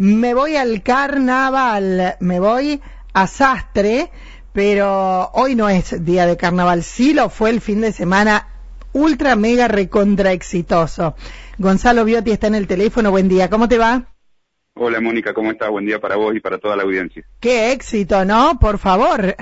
me voy al carnaval, me voy a Sastre, pero hoy no es día de carnaval, sí lo fue el fin de semana ultra mega recontra exitoso. Gonzalo Biotti está en el teléfono, buen día, ¿cómo te va? Hola Mónica, ¿cómo estás? Buen día para vos y para toda la audiencia. Qué éxito, ¿no? Por favor.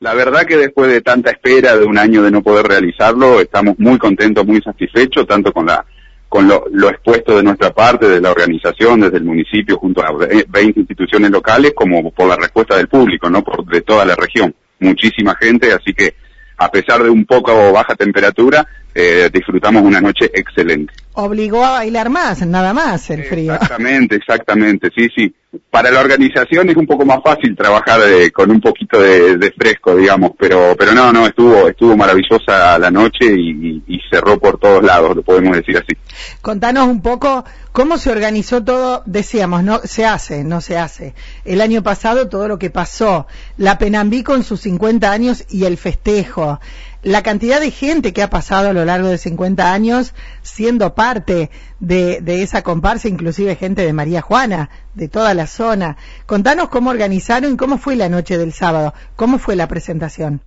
La verdad que después de tanta espera de un año de no poder realizarlo, estamos muy contentos, muy satisfechos, tanto con la con lo, expuesto de nuestra parte, de la organización, desde el municipio, junto a 20 instituciones locales, como por la respuesta del público, ¿no? Por, de toda la región. Muchísima gente, así que a pesar de un poco baja temperatura, eh, disfrutamos una noche excelente. Obligó a bailar más, nada más el frío. Exactamente, exactamente, sí, sí. Para la organización es un poco más fácil trabajar eh, con un poquito de, fresco, digamos, pero pero no, no, estuvo estuvo maravillosa la noche y, y, cerró por todos lados, lo podemos decir así. Contanos un poco cómo se organizó todo, decíamos, no se hace, no se hace. El año pasado todo lo que pasó, la Penambí con sus 50 años y el festejo, la cantidad de gente que ha pasado a lo largo de 50 años siendo parte de, esa comparsa, inclusive gente de María Juana, de toda la zona. Contanos cómo organizaron y cómo fue la noche del sábado, cómo fue la presentación.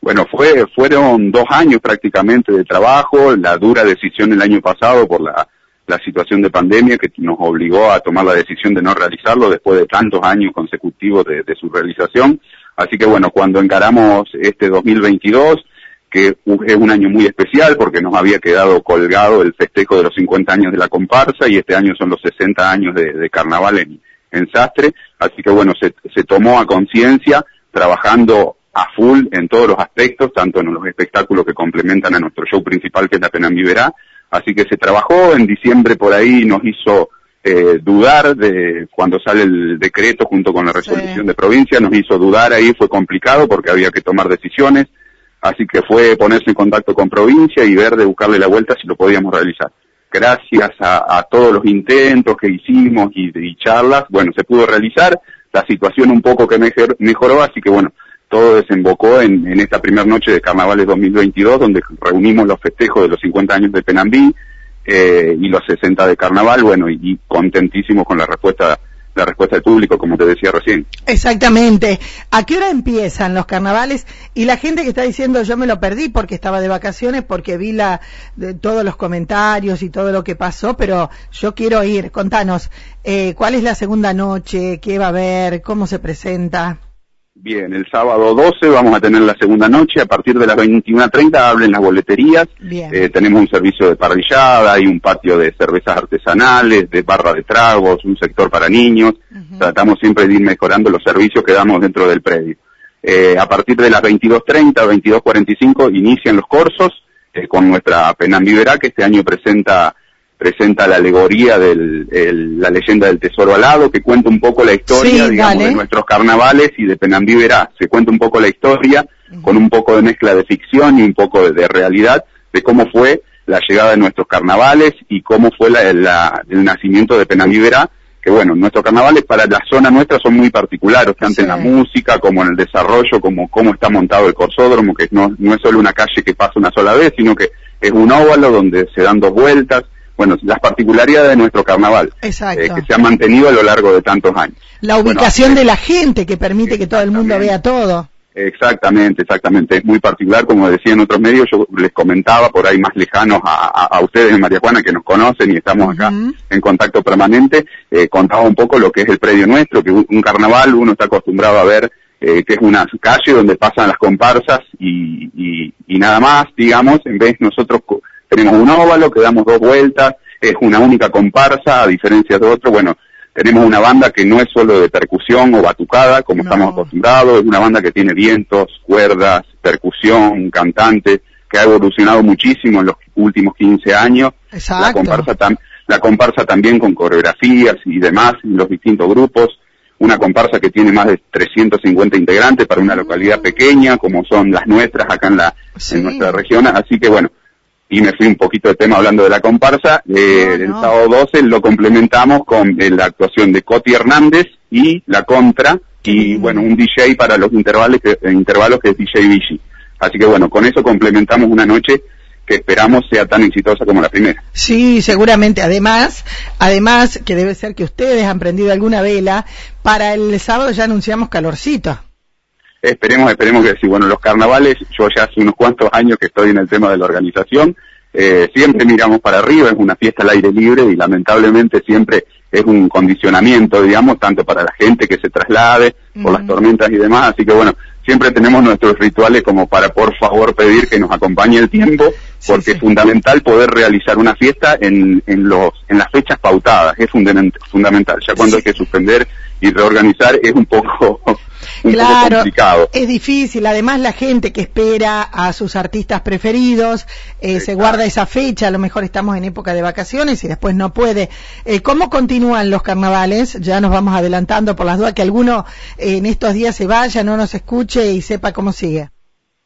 Bueno, fue, fueron dos años prácticamente de trabajo, la dura decisión el año pasado por la, situación de pandemia que nos obligó a tomar la decisión de no realizarlo después de tantos años consecutivos de su realización. Así que bueno, cuando encaramos este 2022, que es un año muy especial porque nos había quedado colgado el festejo de los 50 años de la comparsa y este año son los 60 años de, carnaval en, Sastre, así que bueno, se, tomó a conciencia trabajando a full en todos los aspectos, tanto en los espectáculos que complementan a nuestro show principal que es la Penambiverá, así que se trabajó, en diciembre por ahí nos hizo eh, dudar de cuando sale el decreto junto con la resolución de provincia, nos hizo dudar ahí, fue complicado porque había que tomar decisiones, así que fue ponerse en contacto con provincia y ver de buscarle la vuelta si lo podíamos realizar. Gracias a, todos los intentos que hicimos y, charlas, bueno, se pudo realizar, la situación un poco que mejoró, así que bueno, todo desembocó en, esta primera noche de Carnavales 2022, donde reunimos los festejos de los 50 años de Penambí, eh, y los 60 de carnaval, bueno, y, contentísimos con la respuesta la respuesta del público, como te decía recién. Exactamente. ¿A qué hora empiezan los carnavales? Y la gente que está diciendo yo me lo perdí porque estaba de vacaciones, porque vi la, de, todos los comentarios y todo lo que pasó, pero yo quiero ir. Contanos, eh, ¿cuál es la segunda noche? ¿Qué va a haber? ¿Cómo se presenta? Bien, el sábado 12 vamos a tener la segunda noche. A partir de las 21.30 hablen las boleterías. Eh, tenemos un servicio de parrillada, hay un patio de cervezas artesanales, de barra de tragos, un sector para niños. Tratamos siempre de ir mejorando los servicios que damos dentro del predio. Eh, a partir de las 22.30, 22.45 inician los cursos eh, con nuestra Penambivera que este año presenta presenta la alegoría de la leyenda del tesoro alado, que cuenta un poco la historia, digamos, de nuestros carnavales y de Penambí Verá. Se cuenta un poco la historia, con un poco de mezcla de ficción y un poco de, realidad, de cómo fue la llegada de nuestros carnavales y cómo fue la, el nacimiento de Penambí Verá, que bueno, nuestros carnavales para la zona nuestra son muy particulares, tanto en la música como en el desarrollo, como cómo está montado el corsódromo, que no, no es solo una calle que pasa una sola vez, sino que es un óvalo donde se dan dos vueltas, bueno, las particularidades de nuestro carnaval, eh, que se ha mantenido a lo largo de tantos años. La ubicación de la gente que permite que todo el mundo vea todo. Exactamente, exactamente. Es muy particular, como decía en otros medios, yo les comentaba por ahí más lejanos a, ustedes en María Juana que nos conocen y estamos acá en contacto permanente, eh, contaba un poco lo que es el predio nuestro, que un, carnaval uno está acostumbrado a ver eh, que es una calle donde pasan las comparsas y, y, y nada más, digamos, en vez nosotros tenemos un óvalo que damos dos vueltas, es una única comparsa, a diferencia de otro, bueno, tenemos una banda que no es solo de percusión o batucada, como estamos acostumbrados, es una banda que tiene vientos, cuerdas, percusión, cantante, que ha evolucionado muchísimo en los últimos 15 años. La comparsa, la comparsa también con coreografías y demás en los distintos grupos. Una comparsa que tiene más de 350 integrantes para una localidad pequeña, como son las nuestras acá en, la, en nuestra región. Así que bueno, y me fui un poquito de tema hablando de la comparsa. Eh, El sábado 12 lo complementamos con eh, la actuación de Coti Hernández y la contra y bueno, un DJ para los intervalos que, eh, intervalos que es DJ Vichy. Así que bueno, con eso complementamos una noche que esperamos sea tan exitosa como la primera. Sí, seguramente. Además, además que debe ser que ustedes han prendido alguna vela. Para el sábado ya anunciamos calorcito. Esperemos, esperemos que sí. Bueno, los carnavales, yo ya hace unos cuantos años que estoy en el tema de la organización. Eh, siempre miramos para arriba, es una fiesta al aire libre y lamentablemente siempre es un condicionamiento, digamos, tanto para la gente que se traslade por las tormentas y demás. Así que bueno, siempre tenemos nuestros rituales como para por favor pedir que nos acompañe el tiempo, porque es fundamental poder realizar una fiesta en, en, los, en las fechas pautadas, es fundamental. Ya cuando hay que suspender y reorganizar es un poco claro, Es difícil, además la gente que espera a sus artistas preferidos eh, se guarda esa fecha, a lo mejor estamos en época de vacaciones y después no puede. Eh, ¿Cómo continúan los carnavales? Ya nos vamos adelantando por las dudas que alguno eh, en estos días se vaya, no nos escuche y sepa cómo sigue.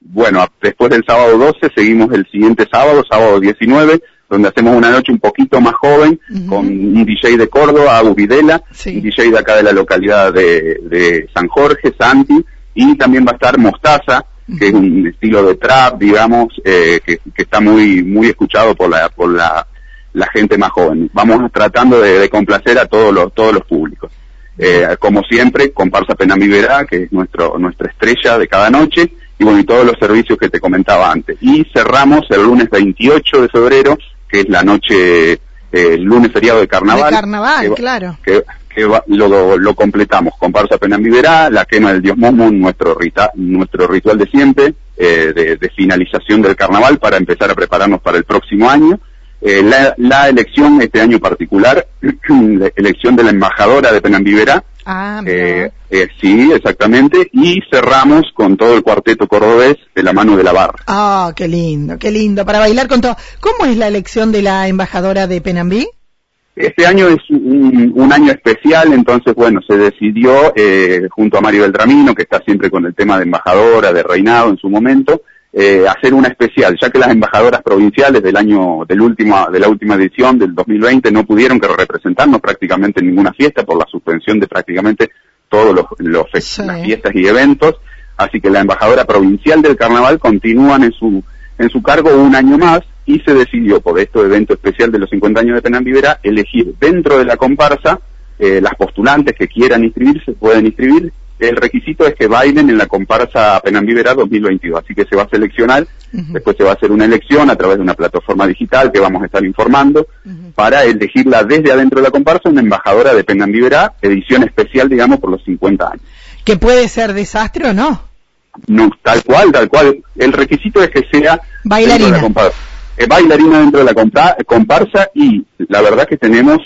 Bueno, después del sábado 12 seguimos el siguiente sábado, sábado 19, donde hacemos una noche un poquito más joven, con un DJ de Córdoba, Abu Videla, un DJ de acá de la localidad de, San Jorge, Santi, y también va a estar Mostaza, que es un estilo de trap, digamos, eh, que, está muy muy escuchado por la por la, gente más joven. Vamos tratando de, complacer a todos los todos los públicos. Eh, como siempre, comparsa Penami Verá, que es nuestro nuestra estrella de cada noche, y bueno, y todos los servicios que te comentaba antes. Y cerramos el lunes 28 de febrero que es la noche, eh, lunes feriado de carnaval. De carnaval, claro. Que, lo, lo, completamos. Comparsa Penambiverá, la quema del dios Momo, nuestro, nuestro ritual de siempre, eh, de, finalización del carnaval para empezar a prepararnos para el próximo año. Eh, la, la, elección, este año particular, la elección de la embajadora de Penambiverá, Ah, eh, eh, sí, exactamente. Y cerramos con todo el cuarteto cordobés de la mano de la barra. Ah, qué lindo, qué lindo. Para bailar con todo. ¿Cómo es la elección de la embajadora de Penambí? Este año es un, año especial, entonces, bueno, se decidió eh, junto a Mario Beltramino, que está siempre con el tema de embajadora, de reinado en su momento, eh, hacer una especial, ya que las embajadoras provinciales del año, del último, de la última edición del 2020 no pudieron que representarnos prácticamente en ninguna fiesta por la suspensión de prácticamente todos los, los las fiestas y eventos, así que la embajadora provincial del carnaval continúan en su, en su cargo un año más y se decidió por este evento especial de los 50 años de Penambivera elegir dentro de la comparsa eh, las postulantes que quieran inscribirse pueden inscribir el requisito es que bailen en la comparsa Penambivera 2022, así que se va a seleccionar, después se va a hacer una elección a través de una plataforma digital que vamos a estar informando para elegirla desde adentro de la comparsa una embajadora de Penambivera, edición especial, digamos, por los 50 años. ¿Que puede ser desastre o no? No, tal cual, tal cual. El requisito es que sea bailarina. De la eh, bailarina dentro de la comparsa y la verdad que tenemos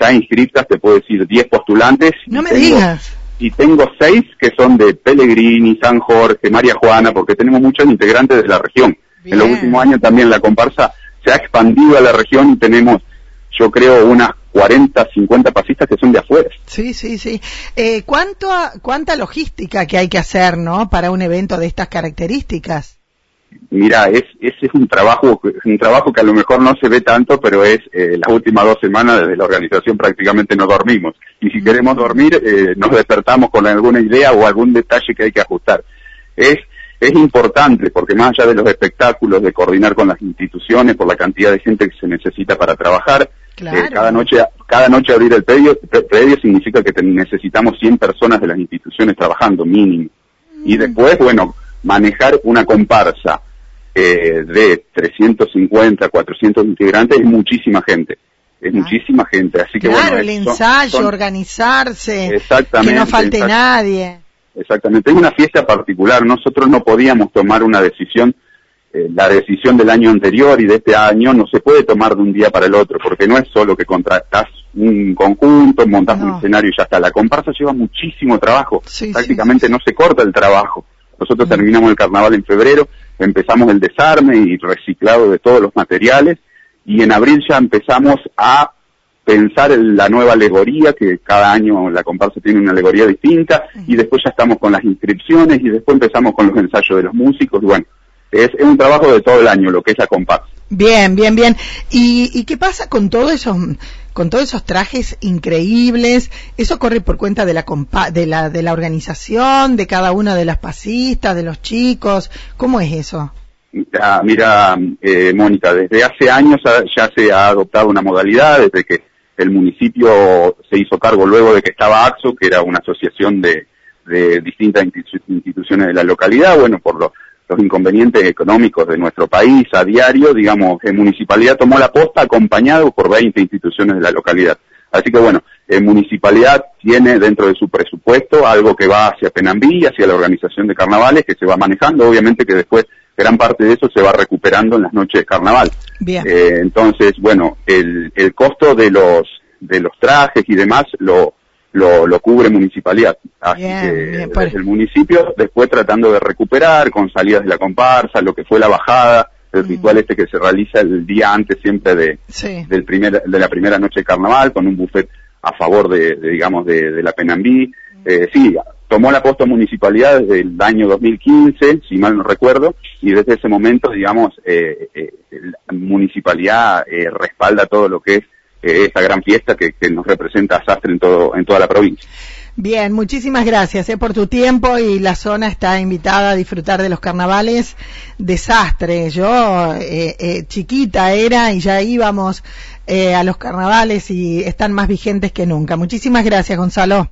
ya inscritas, te puedo decir, 10 postulantes. No me digas y tengo seis que son de Pellegrini, San Jorge, María Juana, porque tenemos muchos integrantes de la región. En los últimos años también la comparsa se ha expandido a la región y tenemos, yo creo, unas 40, 50 pasistas que son de afuera. Sí, sí, sí. Eh, ¿cuánto, ¿Cuánta logística que hay que hacer, no, para un evento de estas características? Mira, es, ese es un trabajo, un trabajo que a lo mejor no se ve tanto, pero es eh, las últimas dos semanas desde la organización prácticamente no dormimos. Y si queremos dormir, eh, nos despertamos con alguna idea o algún detalle que hay que ajustar. Es, es importante porque más allá de los espectáculos, de coordinar con las instituciones por la cantidad de gente que se necesita para trabajar, eh, cada noche cada noche abrir el predio, predio significa que necesitamos 100 personas de las instituciones trabajando mínimo. Y mm. después, bueno, manejar una comparsa eh, de 350, 400 integrantes es muchísima gente. Es muchísima gente, así que claro, el ensayo, organizarse, que no falte nadie. Exactamente, es una fiesta particular. Nosotros no podíamos tomar una decisión, eh, la decisión del año anterior y de este año no se puede tomar de un día para el otro, porque no es solo que contratas un conjunto, montas un escenario y ya está. La comparsa lleva muchísimo trabajo, prácticamente no se corta el trabajo. Nosotros terminamos el carnaval en febrero, empezamos el desarme y reciclado de todos los materiales y en abril ya empezamos a pensar en la nueva alegoría, que cada año la comparsa tiene una alegoría distinta, y después ya estamos con las inscripciones y después empezamos con los ensayos de los músicos, y bueno, es, un trabajo de todo el año lo que es la comparsa. Bien, bien, bien. ¿Y, y qué pasa con todo eso? Con todos esos trajes increíbles. Eso corre por cuenta de la, de la, de la organización, de cada una de las pasistas, de los chicos. ¿Cómo es eso? mira, eh, Mónica, desde hace años ya se ha adoptado una modalidad, desde que el municipio se hizo cargo luego de que estaba AXO, que era una asociación de, de distintas instituciones de la localidad, bueno, por los, inconvenientes económicos de nuestro país a diario, digamos, la municipalidad tomó la posta acompañado por 20 instituciones de la localidad. Así que bueno, en municipalidad tiene dentro de su presupuesto algo que va hacia Penambí, hacia la organización de carnavales, que se va manejando, obviamente que después gran parte de eso se va recuperando en las noches de carnaval. Bien. Eh, entonces, bueno, el, el costo de los de los trajes y demás lo lo, lo cubre municipalidad. Así que pues. el municipio, después tratando de recuperar con salidas de la comparsa, lo que fue la bajada, el mm. ritual este que se realiza el día antes siempre de, del primer, de la primera noche de carnaval, con un buffet a favor de, digamos, de, la Penambí. Mm. Eh, sí, tomó la posta municipalidad desde el año 2015, si mal no recuerdo, y desde ese momento, digamos, eh, eh, la municipalidad eh, respalda todo lo que es eh, esta gran fiesta que, nos representa a Sastre en, todo, en toda la provincia. Bien, muchísimas gracias eh, por tu tiempo y la zona está invitada a disfrutar de los carnavales. Desastre, yo eh, eh, chiquita era y ya íbamos a los carnavales y están más vigentes que nunca. Muchísimas gracias, Gonzalo.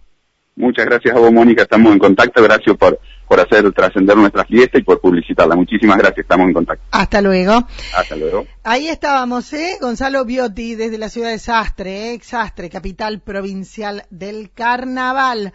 Muchas gracias a vos, Mónica. Estamos en contacto. Gracias por, por hacer trascender nuestra fiesta y por publicitarla. Muchísimas gracias. Estamos en contacto. Hasta luego. Hasta luego. Ahí estábamos, ¿eh? Gonzalo Biotti desde la ciudad de Sastre, ¿eh? Sastre, capital provincial del carnaval.